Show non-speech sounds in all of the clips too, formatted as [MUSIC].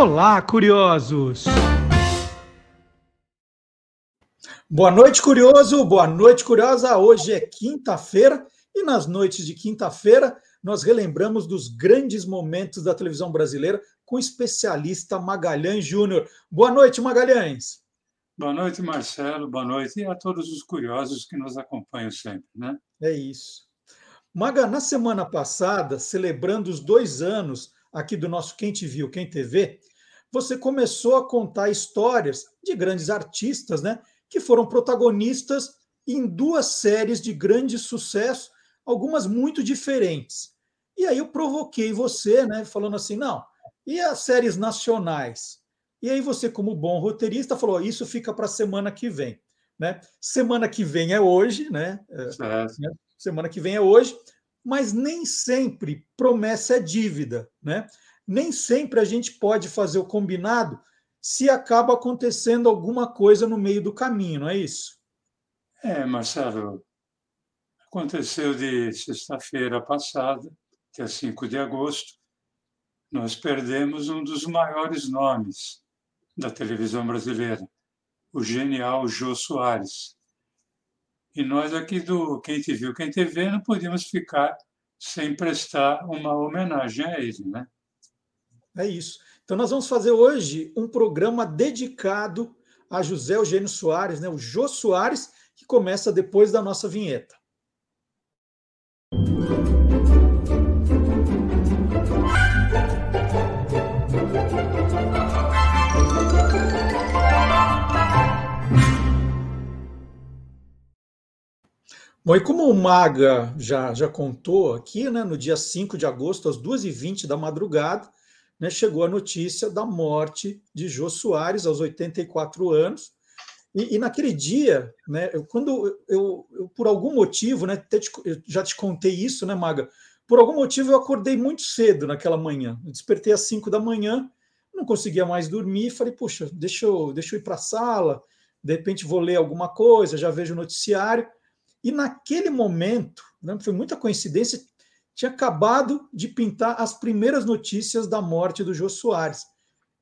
Olá, curiosos! Boa noite, curioso! Boa noite, curiosa! Hoje é quinta-feira e nas noites de quinta-feira nós relembramos dos grandes momentos da televisão brasileira com o especialista Magalhães Júnior. Boa noite, Magalhães! Boa noite, Marcelo. Boa noite e a todos os curiosos que nos acompanham sempre, né? É isso. Maga, na semana passada, celebrando os dois anos aqui do nosso Quem Te Viu, Quem TV, você começou a contar histórias de grandes artistas, né? Que foram protagonistas em duas séries de grande sucesso, algumas muito diferentes. E aí eu provoquei você, né? Falando assim, não, e as séries nacionais? E aí você, como bom roteirista, falou: isso fica para a semana que vem. Né? Semana que vem é hoje, né? É, né? Semana que vem é hoje, mas nem sempre promessa é dívida, né? Nem sempre a gente pode fazer o combinado se acaba acontecendo alguma coisa no meio do caminho, não é isso? É, Marcelo, aconteceu de sexta-feira passada, que é 5 de agosto, nós perdemos um dos maiores nomes da televisão brasileira, o genial Jô Soares. E nós aqui do Quem Te Viu, Quem Te Vê, não podíamos ficar sem prestar uma homenagem a ele, né? É isso. Então, nós vamos fazer hoje um programa dedicado a José Eugênio Soares, né, o Jô Soares, que começa depois da nossa vinheta. Bom, e como o Maga já, já contou aqui, né, no dia 5 de agosto, às 2h20 da madrugada, né, chegou a notícia da morte de Jô Soares, aos 84 anos. E, e naquele dia, né, eu, quando eu, eu, por algum motivo, né, te, já te contei isso, né, Maga? Por algum motivo eu acordei muito cedo naquela manhã. Eu despertei às 5 da manhã, não conseguia mais dormir, falei, puxa, deixa eu, deixa eu ir para a sala, de repente vou ler alguma coisa, já vejo o noticiário. E naquele momento, né, foi muita coincidência, tinha acabado de pintar as primeiras notícias da morte do Jô Soares.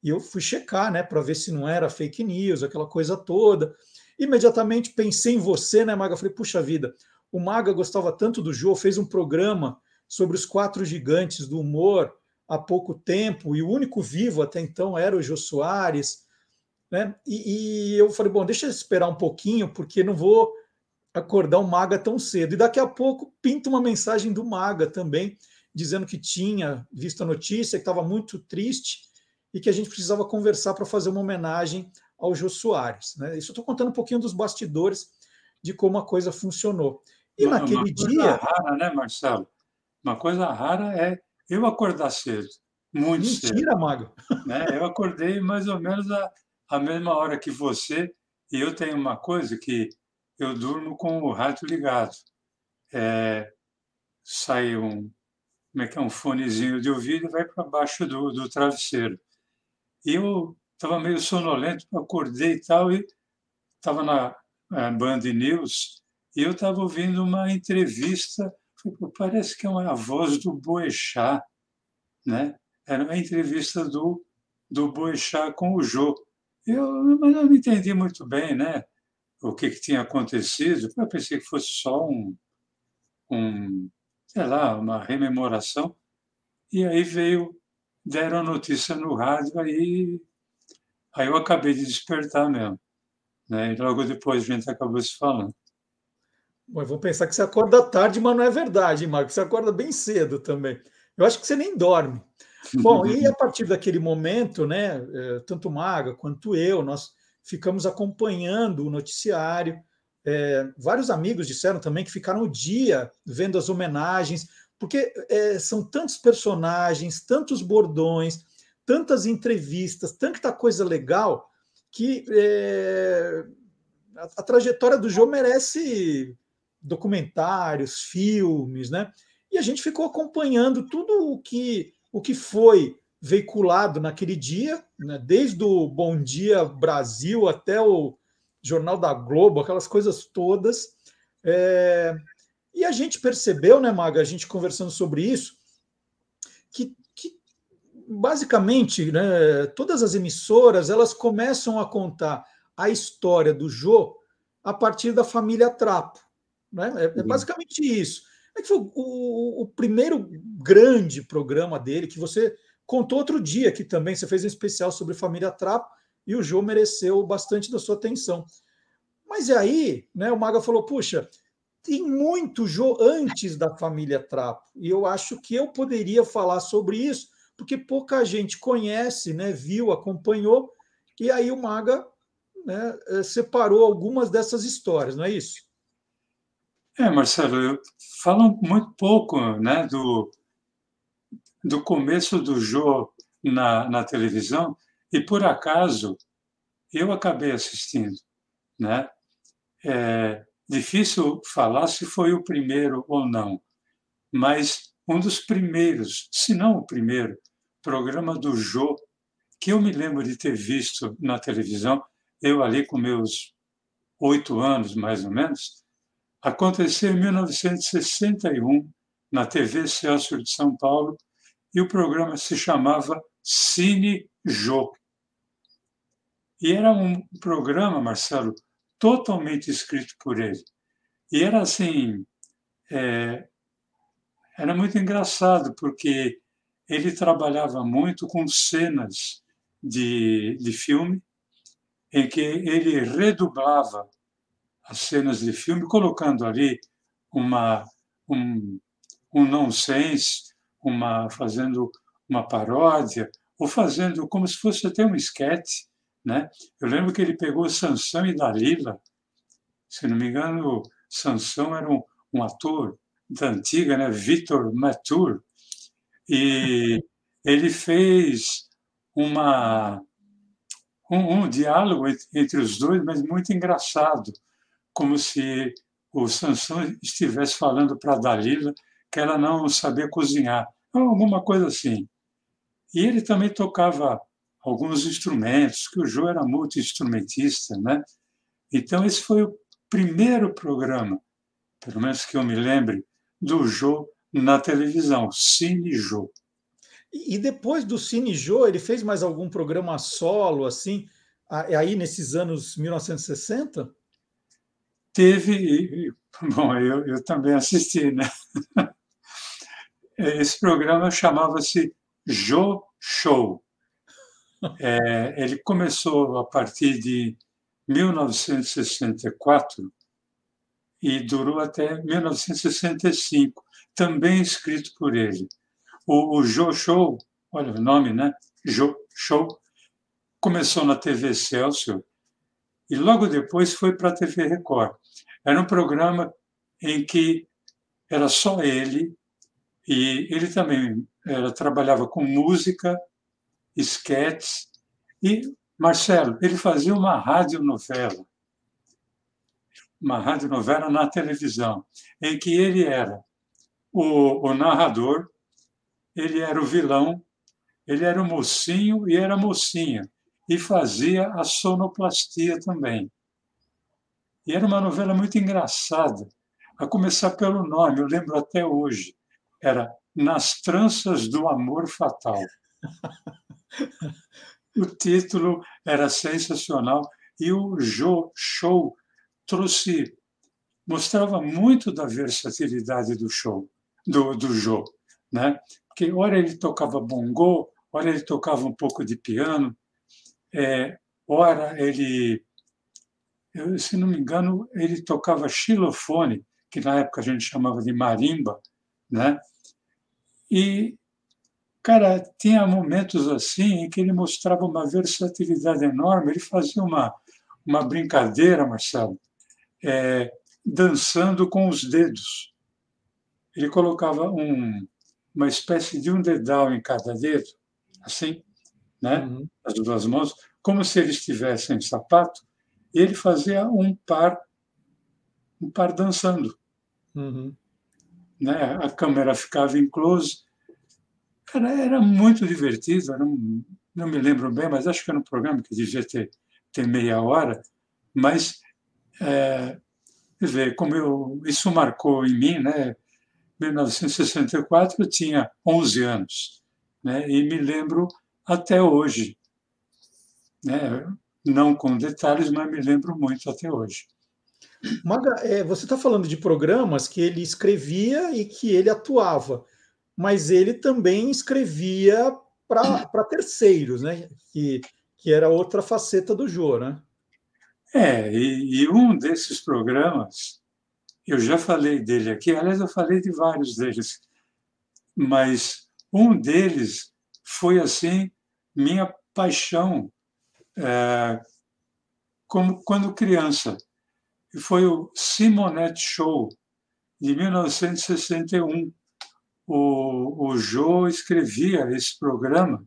E eu fui checar, né, para ver se não era fake news, aquela coisa toda. Imediatamente pensei em você, né, Maga? Falei, puxa vida, o Maga gostava tanto do Jô, fez um programa sobre os quatro gigantes do humor há pouco tempo, e o único vivo até então era o Jô Soares. Né? E, e eu falei, bom, deixa eu esperar um pouquinho, porque não vou acordar o Maga tão cedo. E daqui a pouco pinta uma mensagem do Maga também, dizendo que tinha visto a notícia, que estava muito triste e que a gente precisava conversar para fazer uma homenagem ao Jô Soares. Né? Isso eu estou contando um pouquinho dos bastidores de como a coisa funcionou. E uma, naquele uma dia. Uma coisa rara, né, Marcelo? Uma coisa rara é eu acordar cedo. Muito Mentira, cedo. Mentira, Maga. Né? Eu acordei mais ou menos a, a mesma hora que você, e eu tenho uma coisa que eu durmo com o rádio ligado. É, sai um, como é que é, um fonezinho de ouvido e vai para baixo do, do travesseiro. E eu estava meio sonolento, acordei e tal, e estava na Band News, e eu estava ouvindo uma entrevista, parece que é uma voz do Boechat, né? Era uma entrevista do, do Boechat com o Jô. Eu, mas não entendi muito bem, né? O que, que tinha acontecido, eu pensei que fosse só um, um, sei lá, uma rememoração. E aí veio, deram a notícia no rádio, aí, aí eu acabei de despertar mesmo. Né? E logo depois a gente acabou se falando. Bom, eu vou pensar que você acorda tarde, mas não é verdade, Marcos. Você acorda bem cedo também. Eu acho que você nem dorme. Bom, e a partir daquele momento, né, eh, tanto Maga quanto eu, nós ficamos acompanhando o noticiário. É, vários amigos disseram também que ficaram o dia vendo as homenagens, porque é, são tantos personagens, tantos bordões, tantas entrevistas, tanta coisa legal, que é, a, a, trajetória do Jô merece documentários, filmes, né? E a gente ficou acompanhando tudo o que, o que foi veiculado naquele dia, né, desde o Bom Dia Brasil até o Jornal da Globo, aquelas coisas todas. É, e a gente percebeu, né, Maga, a gente conversando sobre isso, que, que basicamente, né, todas as emissoras elas começam a contar a história do Jô a partir da família Trapo. Né? É, é basicamente isso. É que foi o, o, primeiro grande programa dele, que você contou outro dia aqui também, você fez um especial sobre família Trapo, e o Jô mereceu bastante da sua atenção. Mas aí, né, o Maga falou: puxa, tem muito Jô antes da família Trapo, e eu acho que eu poderia falar sobre isso, porque pouca gente conhece, né, viu, acompanhou, e aí o Maga né, eh, separou algumas dessas histórias, não é isso? É, Marcelo, eu falo muito pouco né, do, do começo do Jô na, na televisão, e por acaso eu acabei assistindo. Né? É difícil falar se foi o primeiro ou não, mas um dos primeiros, se não o primeiro, programa do Jô que eu me lembro de ter visto na televisão, eu ali com meus oito anos, mais ou menos, aconteceu em 1961, na TV Celso de São Paulo, e o programa se chamava Cine Jô. E era um programa, Marcelo, totalmente escrito por ele. E era assim, é, era muito engraçado, porque ele trabalhava muito com cenas de, de filme, em que ele redublava as cenas de filme, colocando ali uma, um, um nonsense, uma, fazendo uma paródia, ou fazendo como se fosse até um esquete. Né? Eu lembro que ele pegou Sansão e Dalila, se não me engano, Sansão era um, um ator da antiga, né? Victor Mature, e ele fez uma, um, um diálogo entre os dois, mas muito engraçado, como se o Sansão estivesse falando para Dalila que ela não sabia cozinhar, alguma coisa assim. E ele também tocava alguns instrumentos, que o João era multi-instrumentista, né? Então esse foi o primeiro programa, pelo menos que eu me lembre, do Jô na televisão, Cine Jô. E depois do Cine Jô, ele fez mais algum programa solo, assim, aí nesses anos 1960? Teve, bom, eu, eu também assisti, né? [LAUGHS] Esse programa chamava-se Jô Show. [LAUGHS] É, ele começou a partir de 1964 e durou até 1965, também escrito por ele. O, o Joe Show, olha o nome, né? Joe Show, começou na TV Celso e logo depois foi para a TV Record. Era um programa em que era só ele e ele também trabalhava com música, esquetes e Marcelo, ele fazia uma radionovela uma radionovela na televisão, em que ele era o, o narrador, ele era o vilão, ele era o mocinho e era a mocinha, e fazia a sonoplastia também. E era uma novela muito engraçada, a começar pelo nome, eu lembro até hoje, era Nas Tranças do Amor Fatal. O título era sensacional e o show trouxe, mostrava muito da versatilidade do show, do, do Jô, né? Porque ora ele tocava bongô, ora ele tocava um pouco de piano, é, ora ele, eu, se não me engano, ele tocava xilofone, que na época a gente chamava de marimba, né? E cara, tinha momentos assim em que ele mostrava uma versatilidade enorme. Ele fazia uma, uma brincadeira, Marcelo, é, dançando com os dedos. Ele colocava um, uma espécie de um dedal em cada dedo, assim, né? Uhum. as duas mãos, como se eles tivessem sapato, e ele fazia um par, um par dançando. Uhum. Né? A câmera ficava em close. Cara, era muito divertido, era um, não me lembro bem, mas acho que era um programa que devia ter, ter meia hora, mas é, dizer, como eu, isso marcou em mim, né? 1964 eu tinha 11 anos, né? e me lembro até hoje. Né? Não com detalhes, mas me lembro muito até hoje. Maga, é, você está falando de programas que ele escrevia e que ele atuava, mas ele também escrevia para [CLEARS THROAT] terceiros, né? Que, que era outra faceta do Jô, né? É, e, e, um desses programas, eu já falei dele aqui, aliás, eu falei de vários deles, mas um deles foi, assim, minha paixão é, como quando criança e foi o Simonet Show, de 1961. O, o Joe escrevia esse programa,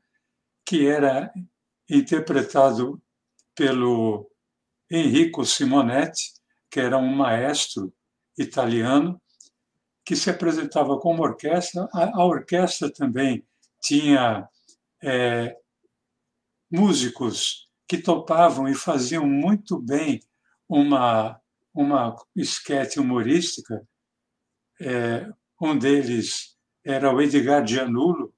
que era interpretado pelo Enrico Simonetti, que era um maestro italiano, que se apresentava como orquestra. A, a orquestra também tinha é, músicos que topavam e faziam muito bem uma uma esquete humorística. É, um deles era o Edgar Gianulo,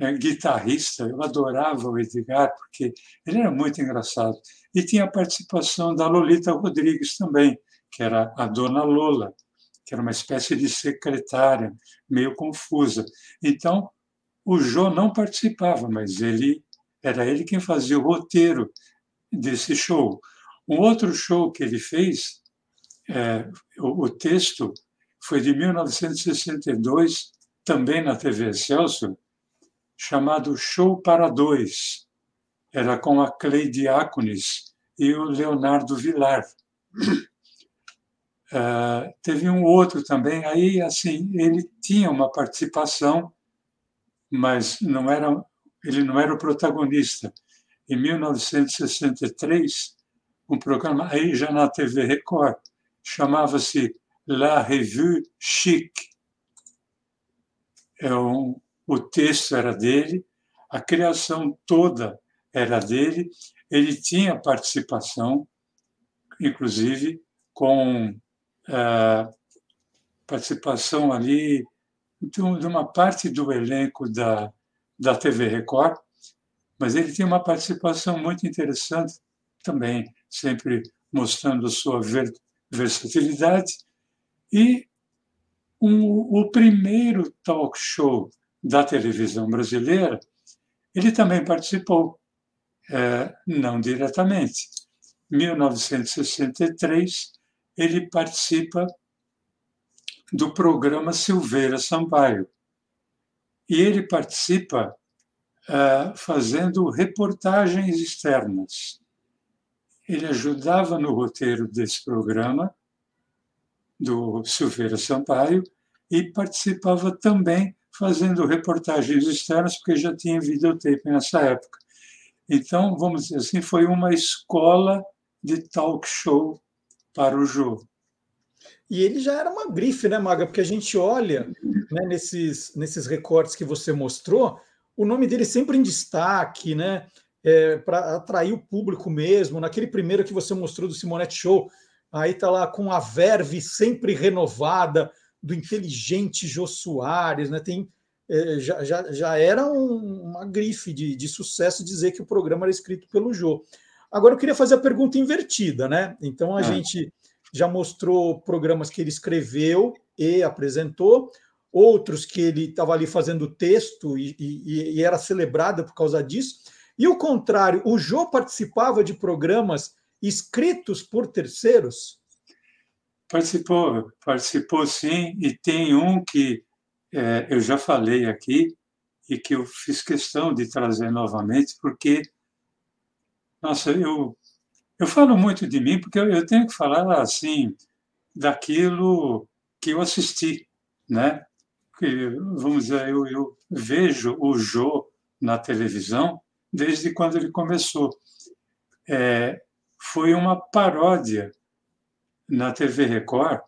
é, guitarrista. Eu adorava o Edgar, porque ele era muito engraçado. E tinha a participação da Lolita Rodrigues também, que era a Dona Lola, que era uma espécie de secretária, meio confusa. Então, o Jô não participava, mas ele era ele quem fazia o roteiro desse show. Um outro show que ele fez, é, o, o, texto foi de 1962, também na TV Excelsior, chamado Show para Dois. Era com a Cleide Diáconis e o Leonardo Vilar. Uh, [CLEARS THROAT] teve um outro também, aí assim, ele tinha uma participação, mas não era, ele não era o protagonista. Em 1963, um programa aí já na TV Record, chamava-se La Revue Chic. É um, o texto era dele, a criação toda era dele, ele tinha participação, inclusive com a participação ali de uma parte do elenco da, da TV Record, mas ele tinha uma participação muito interessante também, sempre mostrando sua versatilidade. E um, o primeiro talk show da televisão brasileira, ele também participou, é, não diretamente. Em 1963, ele participa do programa Silveira Sampaio. E ele participa uh, fazendo reportagens externas. Ele ajudava no roteiro desse programa, do Silveira Sampaio, e participava também fazendo reportagens externas, porque já tinha videotape nessa época. Então, vamos dizer assim, foi uma escola de talk show para o jogo. E ele já era uma grife, né, Maga? Porque a gente olha né, nesses, nesses recortes que você mostrou, o nome dele sempre em destaque, né? É, para atrair o público mesmo. Naquele primeiro que você mostrou do Simonetti Show, aí tá lá com a verve sempre renovada do inteligente Jô Soares, né? Tem, é, já, já, já era um, uma grife de, de sucesso dizer que o programa era escrito pelo Jô. Agora eu queria fazer a pergunta invertida, né? Então a é. gente já mostrou programas que ele escreveu e apresentou, outros que ele estava ali fazendo texto e, e, e, era celebrado por causa disso. E o contrário, o Jô participava de programas escritos por terceiros? Participou, participou sim, e tem um que é, eu já falei aqui e que eu fiz questão de trazer novamente, porque, nossa, eu, eu falo muito de mim, porque eu, eu tenho que falar assim, daquilo que eu assisti, né? Que, vamos dizer, eu, eu vejo o Jô na televisão desde quando ele começou. É, foi uma paródia na TV Record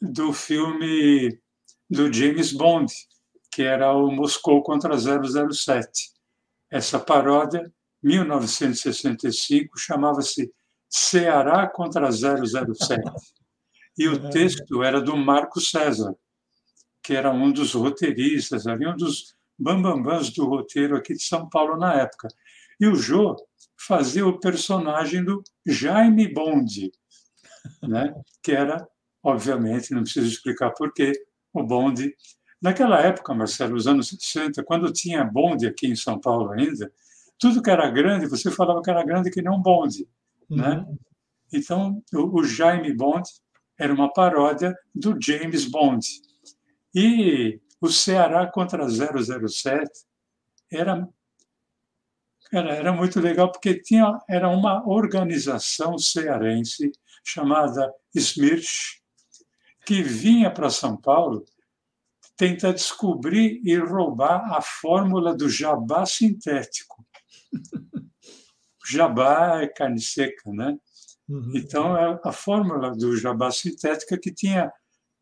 do filme do James Bond, que era o Moscou contra 007. Essa paródia, 1965, chamava-se Ceará contra 007. E o texto era do Marco César, que era um dos roteiristas, ali, um dos bambambãs do roteiro aqui de São Paulo na época. E o Jô fazia o personagem do Jaime Bond, né? que era, obviamente, não preciso explicar porquê, o Bond. Naquela época, Marcelo, nos anos 60, quando tinha bonde aqui em São Paulo ainda, tudo que era grande, você falava que era grande que nem um bonde. Né? Uhum. Então, o, o Jaime Bond era uma paródia do James Bond. E o Ceará contra 007 era, era, era muito legal, porque tinha, era uma organização cearense chamada SMIRCH, que vinha para São Paulo tentar descobrir e roubar a fórmula do jabá sintético. jabá é carne seca, né? Uhum. Então, é a fórmula do jabá sintética que tinha,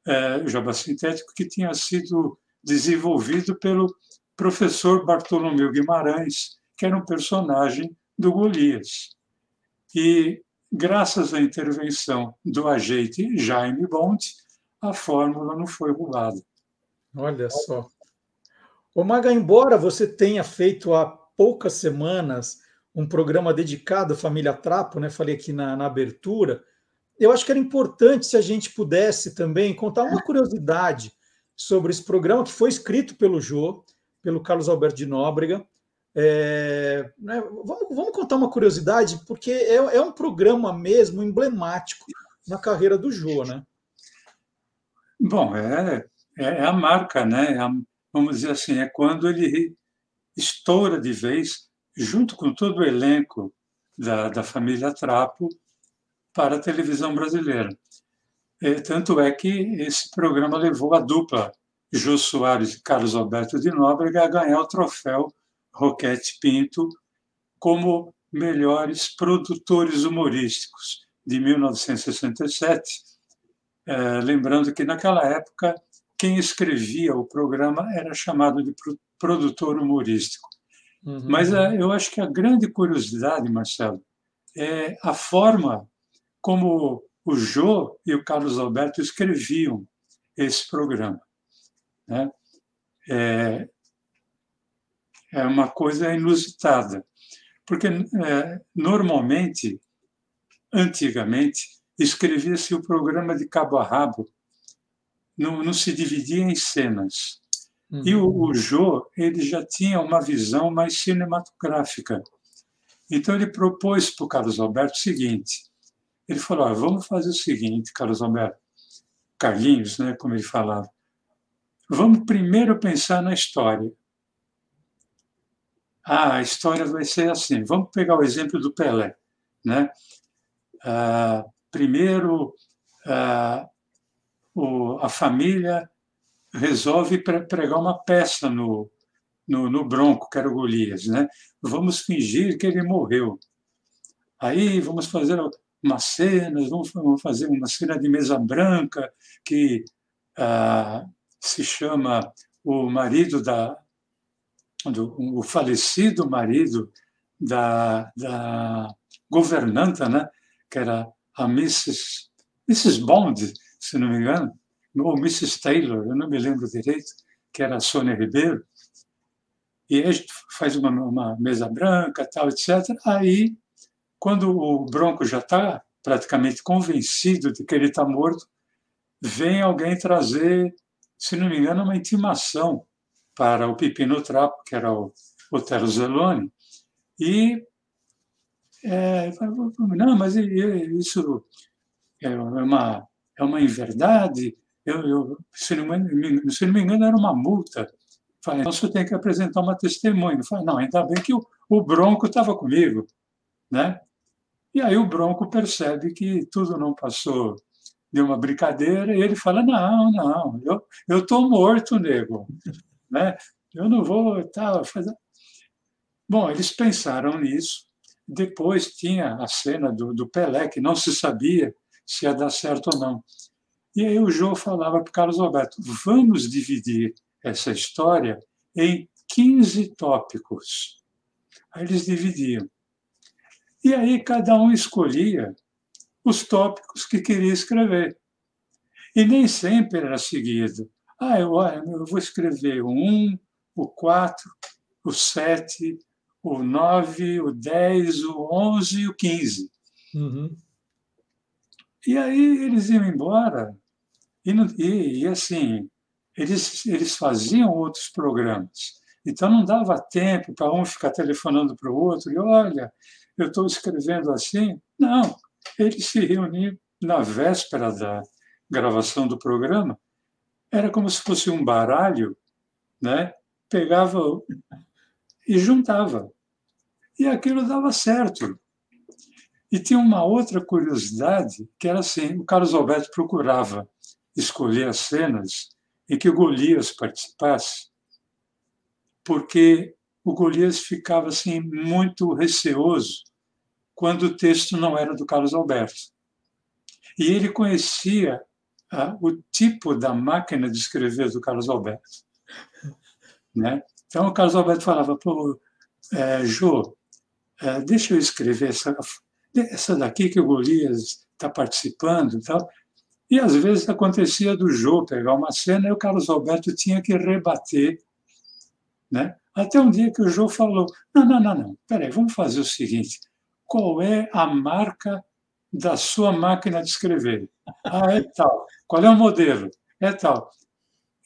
é, o jabá sintético que tinha sido desenvolvido pelo professor Bartolomeu Guimarães, que era um personagem do Golias. E, graças à intervenção do agente Jaime Bond, a fórmula não foi roubada. Olha só. Ô Maga, embora você tenha feito há poucas semanas um programa dedicado à família Trapo, né? Falei aqui na, na abertura. Eu acho que era importante se a gente pudesse também contar uma curiosidade sobre esse programa que foi escrito pelo Jô, pelo Carlos Alberto de Nóbrega. É, né, vamos, vamos, contar uma curiosidade, porque é, é, um programa mesmo emblemático na carreira do Jô, né? Bom, é, é, é a marca, né? É a, vamos dizer assim, é quando ele estoura de vez, junto com todo o elenco da, da família Trapo, para a televisão brasileira. É, tanto é que esse programa levou a dupla Jô Soares e Carlos Alberto de Nóbrega a ganhar o troféu Roquete Pinto como melhores produtores humorísticos de 1967. É, lembrando que naquela época quem escrevia o programa era chamado de produtor humorístico. Uhum. Mas é, eu acho que a grande curiosidade, Marcelo, é a forma como o Jô e o Carlos Alberto escreviam esse programa. Né? É, é uma coisa inusitada, porque é, normalmente, antigamente, escrevia-se o programa de cabo a rabo, não, não se dividia em cenas. Uhum. E o, o Jô, ele já tinha uma visão mais cinematográfica. Então ele propôs para o Carlos Alberto o seguinte: ele falou: ah, vamos fazer o seguinte, Carlos Alberto, Carlinhos, né, como ele falava, vamos primeiro pensar na história. Ah, a história vai ser assim. Vamos pegar o exemplo do Pelé, né? Ah, primeiro, ah, o, a família resolve pregar uma peça no, no, no Bronco, que era o Golias, né? Vamos fingir que ele morreu. Aí vamos fazer umas cenas, vamos fazer uma cena de mesa branca que ah, se chama o marido da do, o falecido marido da, da governanta, né, que era a Mrs. Mrs. Bond, se não me engano, ou Mrs. Taylor, eu não me lembro direito, que era a Sônia Ribeiro. E a gente faz uma, uma mesa branca, tal, etc. Aí quando o Bronco já está praticamente convencido de que ele está morto, vem alguém trazer, se não me engano, uma intimação para o Pepino Trapo, que era o Otelo Zeloni, e é, não, mas isso é uma, é uma inverdade, eu, eu, se, não me, se não me engano, era uma multa. Falei, então você tem que apresentar uma testemunha. Falei, não, ainda bem que o, o Bronco estava comigo. Né? E aí o Bronco percebe que tudo não passou de uma brincadeira e ele fala: Não, não, eu estou morto, nego. né? Eu não vou tá, fazer. Bom, eles pensaram nisso. Depois tinha a cena do, do Pelé, que não se sabia se ia dar certo ou não. E aí o João falava para o Carlos Alberto: vamos dividir essa história em 15 tópicos. Aí eles dividiam. E aí cada um escolhia os tópicos que queria escrever. E nem sempre era seguido. Ah, eu, eu vou escrever o 1, o 4, o 7, o 9, o 10, o 11 e o 15. Uhum. E aí eles iam embora, e, e, e assim, eles, eles faziam outros programas. Então não dava tempo para um ficar telefonando para o outro e olha, eu estou escrevendo assim. Não, eles se reuniam na véspera da gravação do programa. Era como se fosse um baralho, né? Pegava e juntava. E aquilo dava certo. E tinha uma outra curiosidade, que era assim, o Carlos Alberto procurava escolher as cenas em que o Golias participasse, porque o Golias ficava assim muito receoso quando o texto não era do Carlos Alberto. E ele conhecia ah, o tipo da máquina de escrever do Carlos Alberto. Né? Então, o Carlos Alberto falava, pô, é, Jô, é, deixa eu escrever essa, essa daqui que o Golias está participando e tal. E às vezes acontecia do Jô pegar uma cena e o Carlos Alberto tinha que rebater. Né? Até um dia que o Jô falou: não, não, não, não, peraí, vamos fazer o seguinte: qual é a marca da sua máquina de escrever? Ah, é tal. Qual é o modelo? É tal.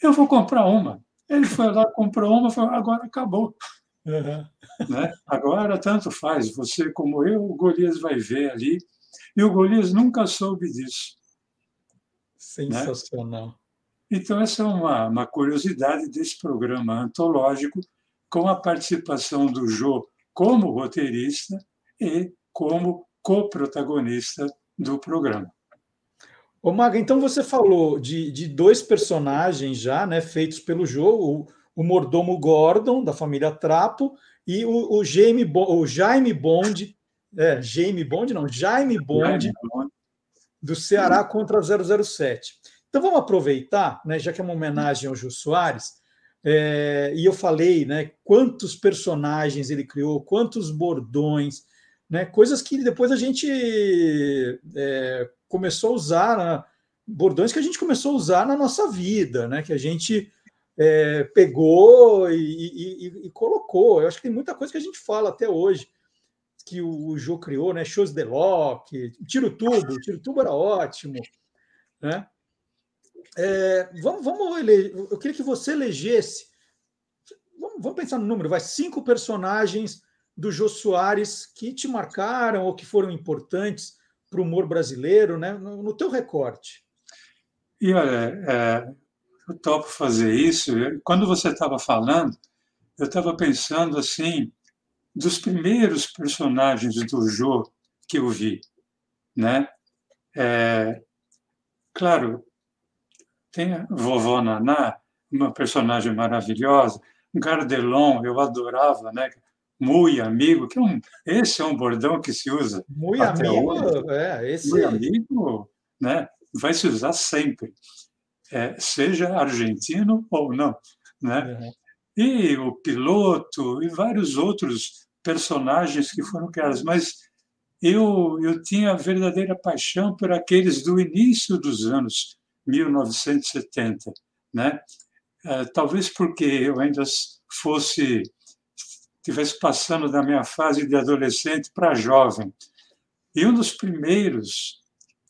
Eu vou comprar uma. Ele foi lá, comprou uma, falou, agora acabou. Uhum. Né? Agora, tanto faz, você como eu, o Golias vai ver ali. E o Golias nunca soube disso. Sensacional. Né? Então, essa é uma, uma curiosidade desse programa antológico, com a participação do Jô como roteirista e como co-protagonista do programa. Ô Maga, então você falou de, de dois personagens já, né, feitos pelo jogo, o, o mordomo Gordon, da família Trapo, e o, o, Jaime, o Jaime Bond, é, Jaime Bond não, Jaime Bond, Jaime Bond. do Ceará contra 007. Então vamos aproveitar, né, já que é uma homenagem ao Jô Soares, é, e eu falei né, quantos personagens ele criou, quantos bordões, né? Coisas que depois a gente é, começou a usar, né? bordões que a gente começou a usar na nossa vida, né? Que a gente é, pegou e, e, e, colocou. Eu acho que tem muita coisa que a gente fala até hoje que o, o Jô criou, né? Shows de Lock, Tiro Tubo, Tiro Tubo era ótimo, né? É, vamos, vamos eu queria que você elegesse. Vamos, vamos pensar no número, vai cinco personagens do Jô Soares que te marcaram ou que foram importantes para o humor brasileiro, né? no, no teu recorte? E olha, é, eu topo fazer isso. Quando você estava falando, eu estava pensando assim dos primeiros personagens do Jô que eu vi, né? É, claro, tem a vovó Naná, uma personagem maravilhosa, Gardelon, eu adorava, né? Muito amigo, que é um, esse é um bordão que se usa. Muito amigo, hoje. é, esse muito amigo, né? Vai se usar sempre, é, seja argentino ou não, né? Uhum. E o piloto e vários outros personagens que foram criados, mas eu eu tinha verdadeira paixão por aqueles do início dos anos 1970, né? É, talvez porque eu ainda fosse estivesse passando da minha fase de adolescente para jovem. E um dos primeiros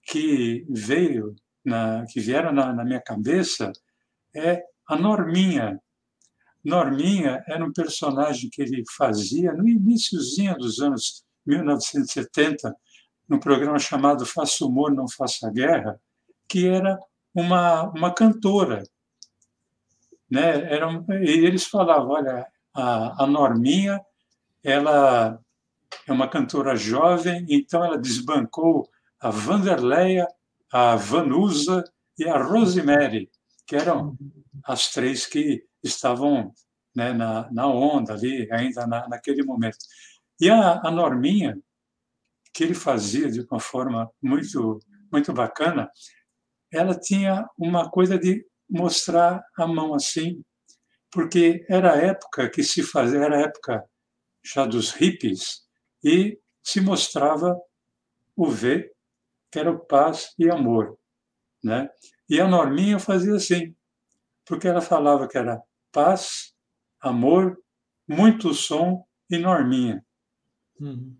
que veio, na, que vieram na, na minha cabeça é a Norminha. Norminha era um personagem que ele fazia no iníciozinho dos anos 1970, num programa chamado Faça Humor, Não Faça Guerra, que era uma, uma cantora. Né? Era eles falavam, olha, a, a Norminha, ela é uma cantora jovem, então ela desbancou a Vanderleia, a Vanusa e a Rosemary, que eram as três que estavam né, na, na onda ali, ainda na, naquele momento. E a, a Norminha, que ele fazia de uma forma muito, muito bacana, ela tinha uma coisa de mostrar a mão assim, porque era a época que se fazia, era a época já dos hippies, e se mostrava o V, que era o paz e amor. Né? E a Norminha fazia assim, porque ela falava que era paz, amor, muito som e norminha. Uhum.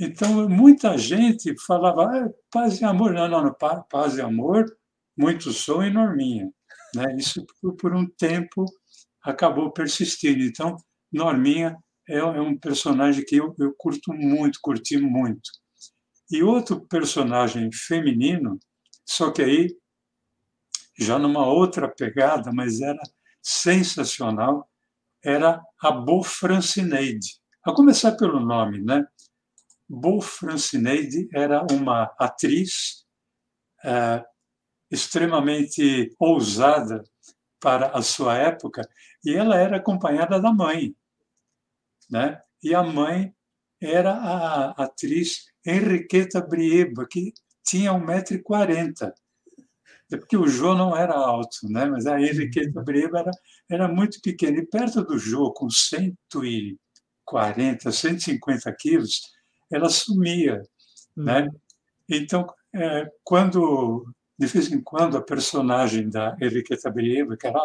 Então, muita gente falava ah, paz e amor. Não, não, não, paz e amor, muito som e norminha. Né? Isso, por um tempo, acabou persistindo. Então, Norminha é, é um personagem que eu, eu curto muito, curti muito. E outro personagem feminino, só que aí já numa outra pegada, mas era sensacional, era a Bo Francineide. A começar pelo nome, né? Bo Francineide era uma atriz é, extremamente ousada para a sua época e ela era acompanhada da mãe, né? E a mãe era a atriz Henriqueta Brieba, que tinha 1,40m. É porque o Jô não era alto, né? mas a Henriqueta Brieba era, era muito pequena. E perto do Jô, com 140, 150 quilos, ela sumia. Né? Uhum. Então, é, quando, de vez em quando, a personagem da Henriqueta Brieba, que era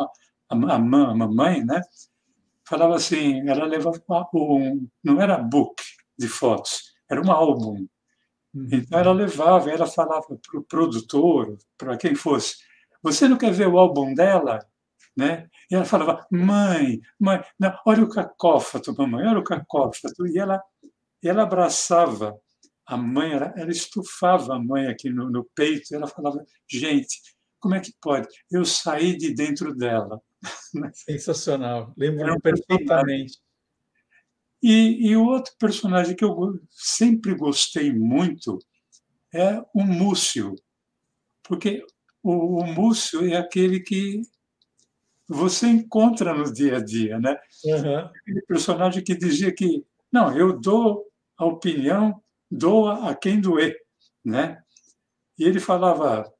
a, a, a mamãe, né? falava assim, ela levava um, não era book de fotos, era um álbum. Uhum. Então ela levava, ela falava para o produtor, para quem fosse, você não quer ver o álbum dela? Né? E ela falava, mãe, mãe, não, olha o cacófato, mamãe, olha o cacófato. E ela, ela abraçava a mãe, ela, ela estufava a mãe aqui no, no peito, e ela falava, gente, como é que pode? Eu saí de dentro dela. Sensacional, lembro perfeitamente. E, e outro personagem que eu sempre gostei muito é o Múcio, porque o, o Múcio é aquele que você encontra no dia a dia, né? Uhum. Aquele personagem que dizia que não, eu dou a opinião, dou a quem doer, né? E ele falava,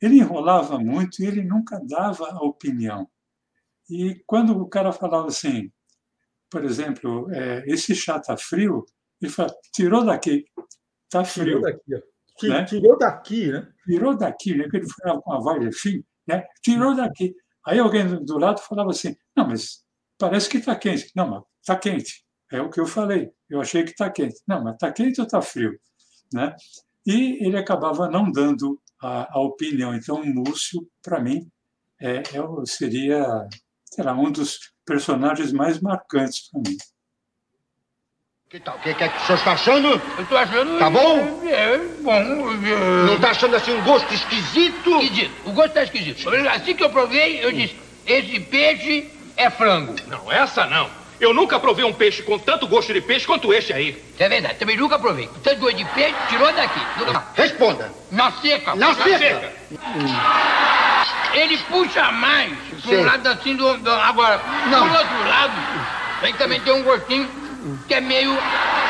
ele enrolava muito e ele nunca dava a opinião. E quando o cara falava assim, por exemplo, é, esse chá está frio, ele fala, tirou daqui, está frio. Tirou daqui, ó. Né? Tirou daqui, né? Tirou daqui, né? ele falava com a voz assim, né? Tirou daqui. Aí alguém do lado falava assim, não, mas parece que está quente. Não, mas está quente. É o que eu falei. Eu achei que está quente. Não, mas está quente ou está frio? Né? E ele acabava não dando a, a opinião. Então, o Múcio, para mim, é, é, seria será um dos personagens mais marcantes para mim. Que tal? O que, que, é que o senhor está achando? Eu estou achando. Tá bom? É, é bom. É... Não está achando assim um gosto esquisito? Esquisito. O gosto está esquisito. Assim que eu provei, eu disse: esse peixe é frango. Não, essa não. Eu nunca provei um peixe com tanto gosto de peixe quanto este aí. É verdade, também nunca provei. Com tanto gosto de peixe, tirou daqui. Responda. Na seca. Na, Na seca. seca. Hum. Ele puxa mais um lado assim do, do. Agora, não. pro outro lado, ele também tem um gostinho que é meio.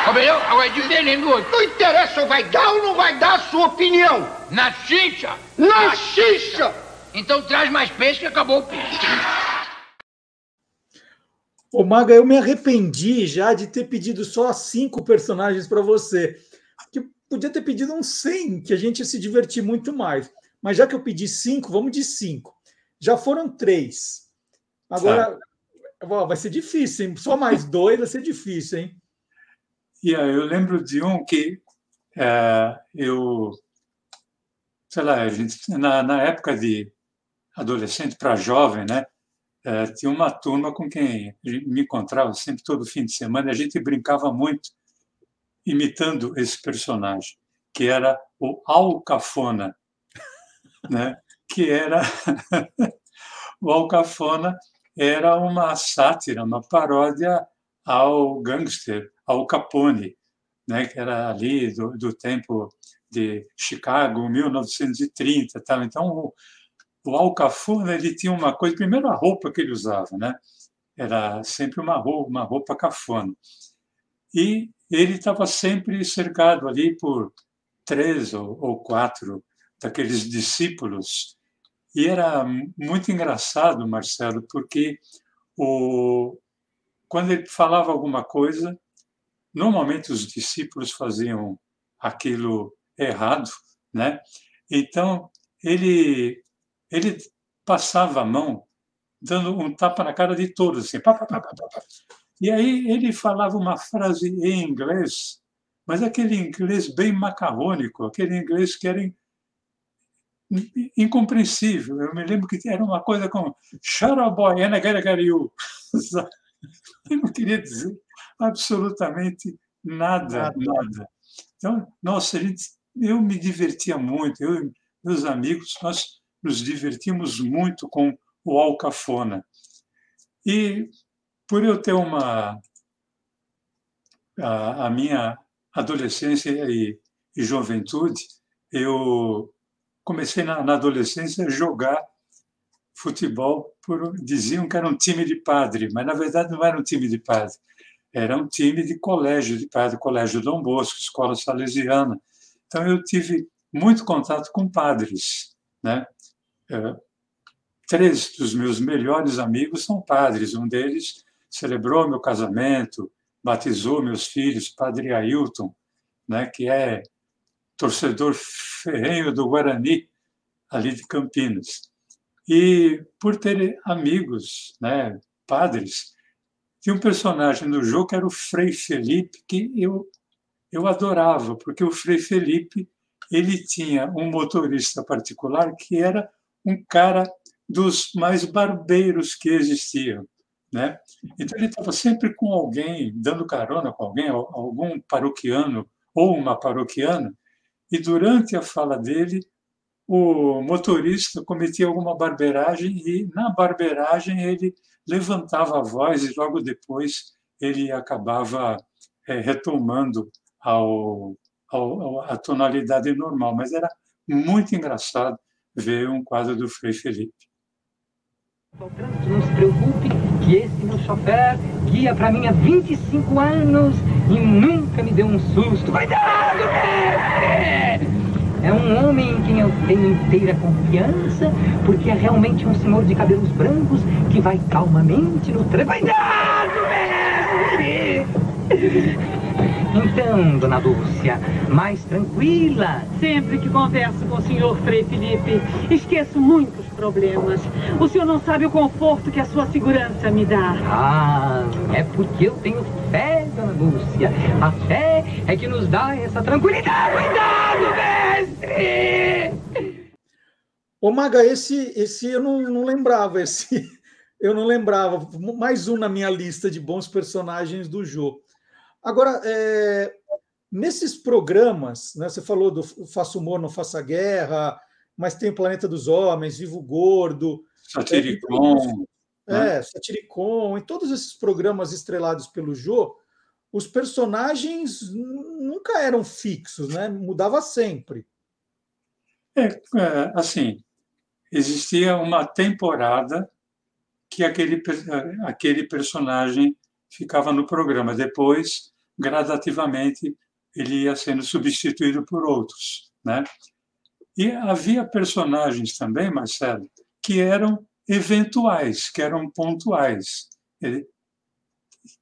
Entendeu? Agora é diferente do outro. Não interessa, vai dar ou não vai dar a sua opinião. Na xixa? Na, Na xixa. Então traz mais peixe que acabou o peixe. Ô, Maga, eu me arrependi já de ter pedido só cinco personagens para você. Que podia ter pedido uns 100, que a gente ia se divertir muito mais. Mas já que eu pedi cinco, vamos de cinco. Já foram três. Agora ó, vai ser difícil, hein? Só mais dois vai ser difícil, hein? Yeah, eu lembro de um que é, eu, sei lá, gente, na, na época de adolescente para jovem, né? É, tinha uma turma com quem me encontrava sempre todo fim de semana. E a gente brincava muito imitando esse personagem, que era o Alcafona [LAUGHS] né? que era [LAUGHS] o Alcafona era uma sátira, uma paródia ao gangster, ao Capone, né? que era ali do, do tempo de Chicago, 1930, tal. Então o, o Alcafona ele tinha uma coisa, primeiro a roupa que ele usava, né? Era sempre uma roupa, uma roupa cafona. E ele estava sempre cercado ali por três ou, ou quatro daqueles discípulos. E era muito engraçado, Marcelo, porque o, quando ele falava alguma coisa, normalmente os discípulos faziam aquilo errado, né? Então ele ele passava a mão dando um tapa na cara de todos, assim. Pá, pá, pá. E aí ele falava uma frase em inglês, mas aquele inglês bem macarrônico, aquele inglês que era incompreensível. Eu me lembro que era uma coisa como shut up boy, and I gotta get you. [LAUGHS] Eu não queria dizer absolutamente nada, nada. Então, nossa, eu me divertia muito, eu meus amigos, nós nos divertimos muito com o Alcafona. E por eu ter uma. a, a minha adolescência e, e, juventude, eu comecei na, na, adolescência a jogar futebol. Por, diziam que era um time de padre, mas na verdade não era um time de padre. Era um time de colégio de padre, colégio Dom Bosco, escola salesiana. Então eu tive muito contato com padres, né? É, três dos meus melhores amigos são padres. Um deles celebrou meu casamento, batizou meus filhos, Padre Ailton, né, que é torcedor ferrenho do Guarani, ali de Campinas. E por ter amigos, né, padres, tinha um personagem no jogo que era o Frei Felipe, que eu, eu adorava, porque o Frei Felipe ele tinha um motorista particular que era um cara dos mais barbeiros que existiam. Né? Então ele estava sempre com alguém, dando carona com alguém, algum paroquiano ou uma paroquiana, e durante a fala dele, o motorista cometia alguma barbeiragem e na barbeiragem ele levantava a voz e logo depois ele acabava é, retomando ao, ao, a tonalidade normal. Mas era muito engraçado ver um quadro do Frei Felipe. Não se preocupe que esse meu chofer guia para mim há 25 anos e nunca me deu um susto. Cuidado, mestre! É um homem em quem eu tenho inteira confiança, porque é realmente um senhor de cabelos brancos que vai calmamente no trem. Cuidado, mestre! Então, dona Lúcia, mais tranquila. Sempre que converso com o senhor Frei Felipe, esqueço muitos problemas. O senhor não sabe o conforto que a sua segurança me dá. Ah, é porque eu tenho fé, dona Lúcia. A fé é que nos dá essa tranquilidade. Cuidado, mestre! Ô, Maga, esse, esse eu não, não lembrava, esse [LAUGHS] eu não lembrava. Mais um na minha lista de bons personagens do jogo. Agora, é, nesses programas, né, você falou do Faça Humor, Não Faça Guerra, mas tem o Planeta dos Homens, Vivo Gordo. Satiricon. É, né? é, Satiricon, em todos esses programas estrelados pelo Jô, os personagens nunca eram fixos, né? Mudava sempre. É, é, assim, existia uma temporada que aquele, aquele personagem ficava no programa. Depois, gradativamente, ele ia sendo substituído por outros, né? E havia personagens também, Marcelo, que eram eventuais, que eram pontuais. Ele,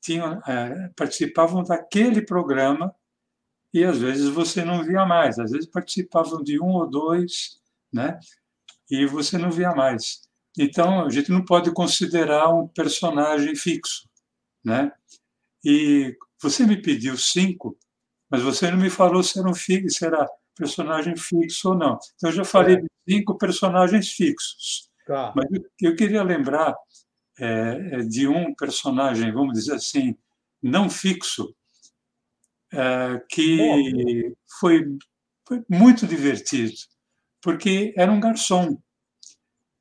tinham, é, participavam daquele programa e às vezes você não via mais, às vezes participavam de um ou dois, né? E você não via mais. Então a gente não pode considerar um personagem fixo, né? E você me pediu cinco, mas você não me falou se era um fixo, se era personagem fixo ou não. Então eu já falei é. de cinco personagens fixos. Tá. Mas eu, queria lembrar é, é, de um personagem, vamos dizer assim, não fixo, é, que foi, foi muito divertido, porque era um garçom.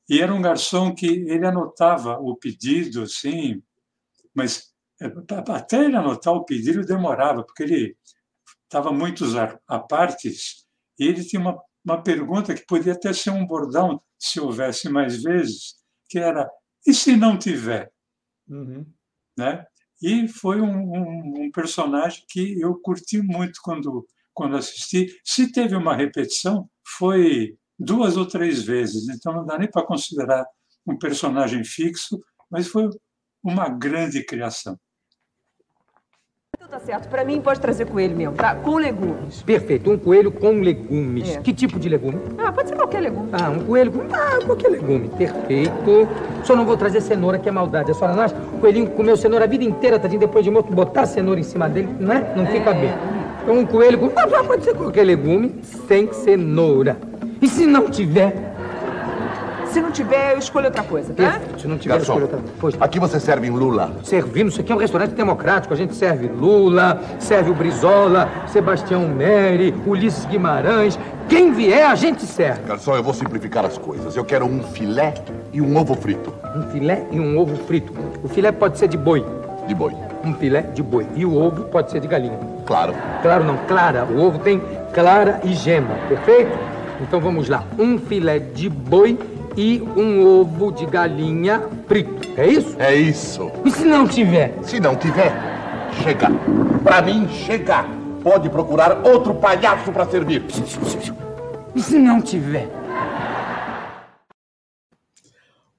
E era um garçom que ele anotava o pedido, assim, mas [LAUGHS] até ele anotar o pedido demorava, porque ele estava muitos apartes e ele tinha uma, uma pergunta que podia até ser um bordão, se houvesse mais vezes, que era: e se não tiver? Uhum. Né? E foi um, um, um, personagem que eu curti muito quando, quando assisti. Se teve uma repetição, foi duas ou três vezes, então não dá nem para considerar um personagem fixo, mas foi uma grande criação. Tá certo, pra mim pode trazer coelho mesmo, tá? Com legumes. Perfeito, um coelho com legumes. É. Que tipo de legume? Ah, pode ser qualquer legume. Ah, um coelho com. Ah, qualquer legume. Perfeito. Só não vou trazer cenoura, que é maldade. A senhora não acha? O coelhinho comeu cenoura a vida inteira, tadinho, depois de morto, botar cenoura em cima dele, não é? Não fica bem. Então, um coelho com. Ah, pode ser qualquer legume, sem cenoura. E se não tiver? Se não tiver, eu escolho outra coisa, tá? Se não tiver, Garçom, escolha outra coisa. aqui você serve em Lula. Servindo, isso aqui é um restaurante democrático. A gente serve Lula, serve o Brizola, Sebastião Neri, Ulisses Guimarães. Quem vier, a gente serve. Garçom, eu vou simplificar as coisas. Eu quero um filé e um ovo frito. Um filé e um ovo frito. O filé pode ser de boi. De boi. Um filé de boi. E o ovo pode ser de galinha. Claro. Claro não, clara. O ovo tem clara e gema, perfeito? Então vamos lá. Um filé de boi e um ovo de galinha frito. É isso? É isso. E se não tiver? Se não tiver, chega. Pra mim, chega. Pode procurar outro palhaço pra servir. E se não tiver?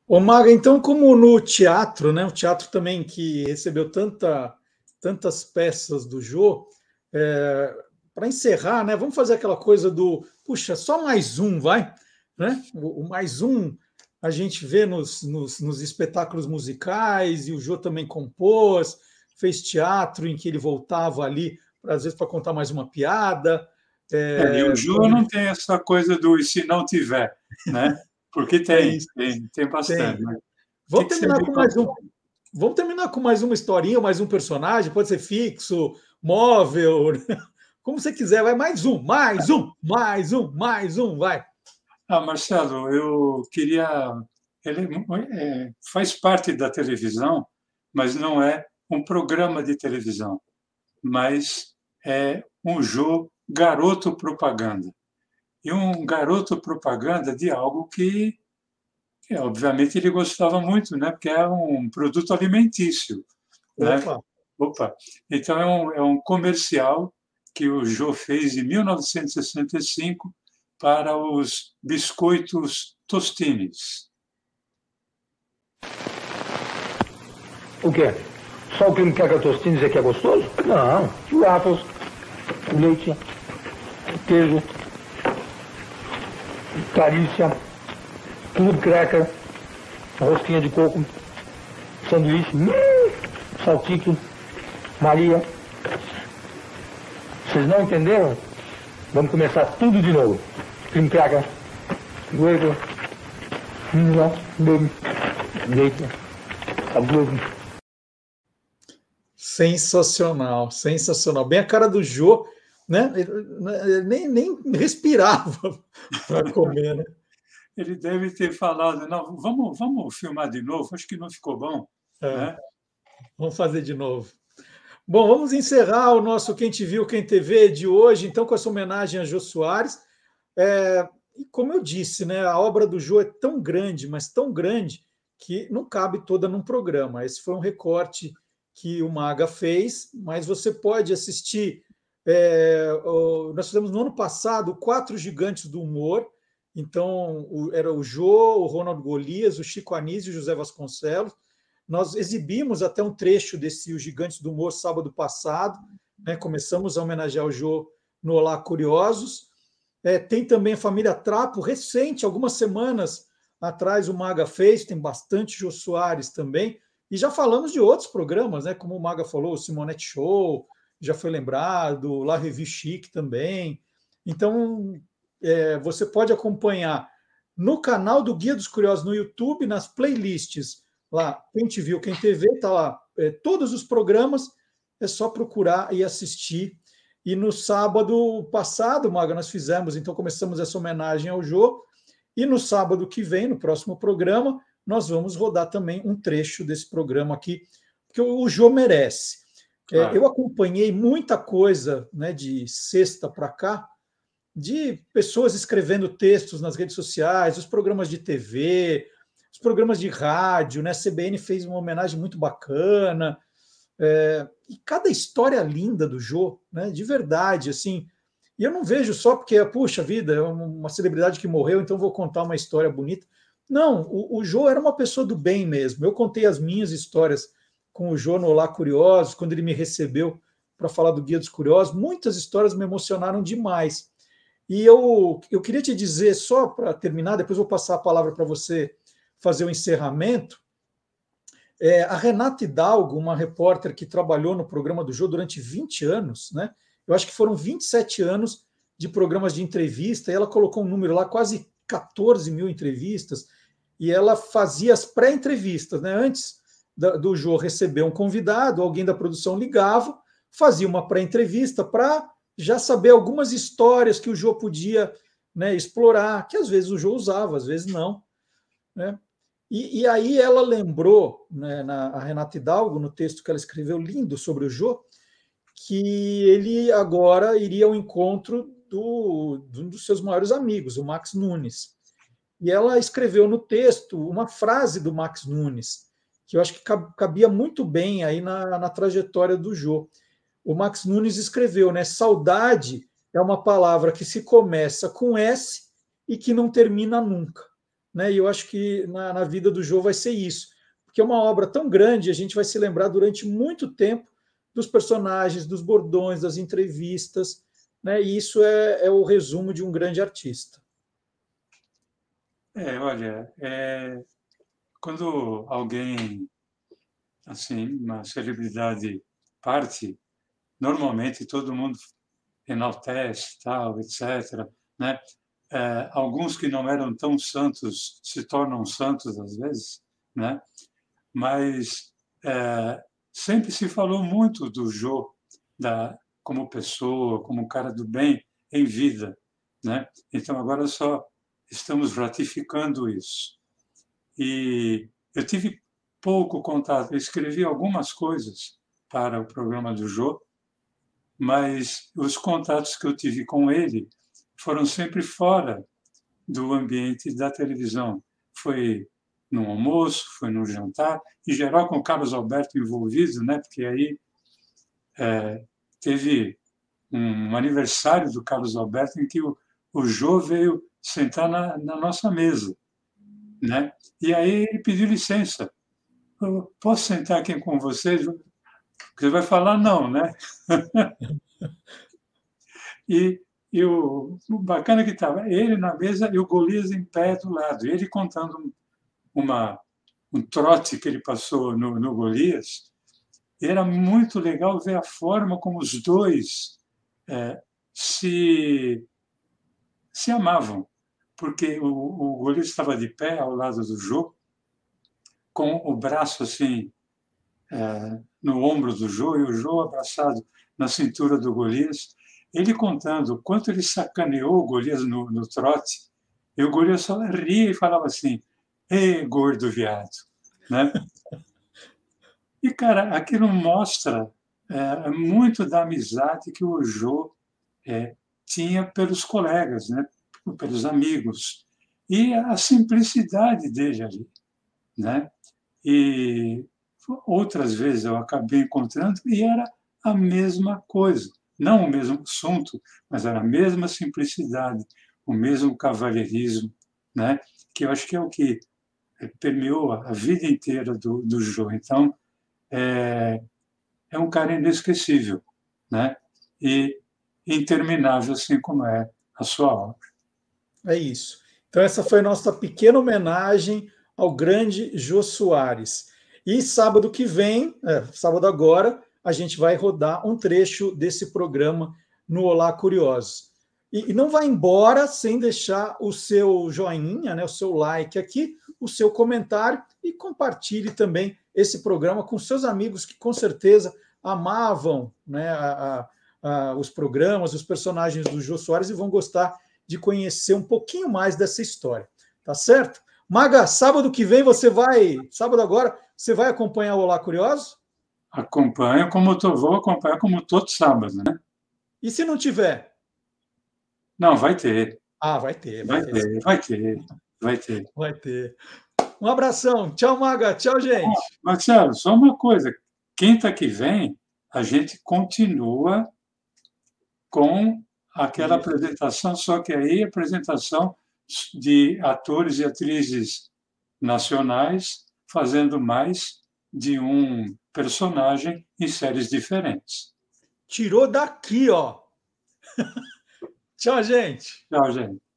Ô Maga, então, como no teatro, né? O teatro também que recebeu tanta, tantas peças do Jô, é, para encerrar, né? Vamos fazer aquela coisa do puxa, só mais um, vai, né? O, o mais um a gente vê nos, nos, nos espetáculos musicais e o Jô também compôs, fez teatro em que ele voltava ali, às vezes, para contar mais uma piada. É, e o Jô não tem essa coisa do e se não tiver, né? Porque [LAUGHS] tem, tem, tem bastante. Tem. Né? Vamos Tem terminar com mais um. Vamos terminar com mais uma historinha, mais um personagem, pode ser fixo, móvel, [LAUGHS] como você quiser, vai mais um, mais um, mais um, mais um, vai. Ah, Marcelo, eu queria. Ele é, faz parte da televisão, mas não é um programa de televisão, mas é um jogo garoto propaganda. E um garoto propaganda de algo que, que, obviamente, ele gostava muito, né? porque é um produto alimentício. Né? Opa. Opa! Então, é um, é um comercial que o Jô fez em 1965 para os biscoitos Tostines. O quê? Só o quer que tostines é que é gostoso? Não. Churrascos, leite, queijo, carícia, tudo cracker, rosquinha de coco, sanduíche, hum, salsicha, Maria. Vocês não entenderam? Vamos começar tudo de novo. Cracker, huevo, hum, leite, leite, saboroso. Sensacional, sensacional. Bem a cara do Jô, né? Ele nem, nem respirava [LAUGHS] para comer, né? Ele deve ter falado, não, vamos, vamos filmar de novo, acho que não ficou bom. É. Né? Vamos fazer de novo. Bom, vamos encerrar o nosso Quem Te Viu, Quem TV de hoje, então, com essa homenagem a Jô Soares. É, e como eu disse, né, a obra do Jô é tão grande, mas tão grande, que não cabe toda num programa. Esse foi um recorte que o Maga fez, mas você pode assistir. É, o, nós fizemos no ano passado quatro gigantes do humor. Então, o, era o Jô, o Ronald Golias, o Chico Anísio e o José Vasconcelos. Nós exibimos até um trecho desse Os Gigantes do Humor sábado passado. Né? Começamos a homenagear o Jô no Olá Curiosos. É, tem também a família Trapo, recente, algumas semanas atrás o Maga fez, tem bastante Jô Soares também. E já falamos de outros programas, né? Como o Maga falou, o Simonette Show, já foi lembrado, La Revue Chic também. Então, é, você pode acompanhar no canal do Guia dos Curiosos no YouTube, nas playlists lá, quem te viu, quem TV, tá lá, é, todos os programas, é só procurar e assistir. E no sábado passado, Maga, nós fizemos, então começamos essa homenagem ao Jô, e no sábado que vem, no próximo programa, nós vamos rodar também um trecho desse programa aqui, porque o Jô merece. É, eu acompanhei muita coisa né, de sexta para cá, de pessoas escrevendo textos nas redes sociais, os programas de TV, os programas de rádio, né? A CBN fez uma homenagem muito bacana. É, e cada história linda do Jô, né? De verdade, assim. E eu não vejo só porque, puxa vida, é uma celebridade que morreu, então vou contar uma história bonita. Não, o, o Jô era uma pessoa do bem mesmo. Eu contei as minhas histórias com o Jô no Olá Curiosos, quando ele me recebeu para falar do Guia dos Curiosos. Muitas histórias me emocionaram demais. E eu, eu queria te dizer, só para terminar, depois vou passar a palavra para você fazer o encerramento. É, a Renata Hidalgo, uma repórter que trabalhou no programa do Jô durante 20 anos, né? Eu acho que foram 27 anos de programas de entrevista, e ela colocou um número lá, quase 14 mil entrevistas, e ela fazia as pré-entrevistas, né? Antes do Jô receber um convidado, alguém da produção ligava, fazia uma pré-entrevista para já saber algumas histórias que o Jô podia né, explorar, que às vezes o Jô usava, às vezes não. Né? E, e, aí ela lembrou, né, na, a Renata Hidalgo, no texto que ela escreveu lindo sobre o Jô, que ele agora iria ao encontro do, de um dos seus maiores amigos, o Max Nunes. E ela escreveu no texto uma frase do Max Nunes, que eu acho que cabia muito bem aí na, na trajetória do Jô o Max Nunes escreveu, né? Saudade é uma palavra que se começa com S e que não termina nunca. Né? E eu acho que na, na vida do Jô vai ser isso. Porque é uma obra tão grande, a gente vai se lembrar durante muito tempo dos personagens, dos bordões, das entrevistas, né? E isso é, é o resumo de um grande artista. É, olha, é, quando alguém, assim, uma celebridade parte, normalmente todo mundo enaltece, tal, etc. Né? É, alguns que não eram tão santos se tornam santos às vezes, né? Mas é, sempre se falou muito do Jô, da como pessoa, como um cara do bem em vida, né? Então agora só estamos ratificando isso. E eu tive pouco contato, eu escrevi algumas coisas para o programa do Jô, mas os contatos que eu tive com ele foram sempre fora do ambiente da televisão. Foi no almoço, foi no jantar, em geral com o Carlos Alberto envolvido, né? porque aí é, teve um aniversário do Carlos Alberto em que o, o Jô veio sentar na, na nossa mesa. Né? E aí ele pediu licença. Eu posso sentar aqui com vocês? Você vai falar não, né? [LAUGHS] e, e o, o, bacana é que estava ele na mesa e o Golias em pé do lado. Ele contando uma, um trote que ele passou no, no Golias. E era muito legal ver a forma como os dois é, se, se amavam. Porque o, o Golias estava de pé ao lado do Jô, com o braço assim é, no ombro do Jô e o Jô abraçado na cintura do Golias, ele contando o quanto ele sacaneou o Golias no, no trote, e o Golias só ria e falava assim, Ê, gordo viado, né? [LAUGHS] E, cara, aquilo mostra é, muito da amizade que o Jô é, tinha pelos colegas, né? pelos amigos, e a simplicidade dele ali. Né? E outras vezes eu acabei encontrando e era a mesma coisa. Não o mesmo assunto, mas era a mesma simplicidade, o mesmo cavalheirismo, né? que eu acho que é o que permeou a vida inteira do, do Jô. Então, é, é um cara inesquecível né? e interminável, assim como é a sua obra. É isso. Então, essa foi nossa pequena homenagem ao grande Jô Soares. E sábado que vem, é, sábado agora, a gente vai rodar um trecho desse programa no Olá Curiosos. E, e não vai embora sem deixar o seu joinha, né, o seu like aqui, o seu comentário e compartilhe também esse programa com seus amigos que com certeza amavam né, a, a, a, os programas, os personagens do Jô Soares e vão gostar de conhecer um pouquinho mais dessa história. Tá certo? Maga, sábado que vem você vai, sábado agora, você vai acompanhar o Olá Curioso? Acompanho como eu tô, vou acompanhar como todo sábado, né? E se não tiver? Não, vai ter. Ah, vai ter. Vai, vai ter, ter, vai ter, vai ter. Vai ter. Um abração. Tchau, Maga. Tchau, gente. Ah, Marcelo, só uma coisa. Quinta que vem, a gente continua com aquela Isso. apresentação, só que aí apresentação de atores e atrizes nacionais fazendo mais de um personagem em séries diferentes. tirou daqui, ó. [LAUGHS] Tchau, gente. Tchau, gente.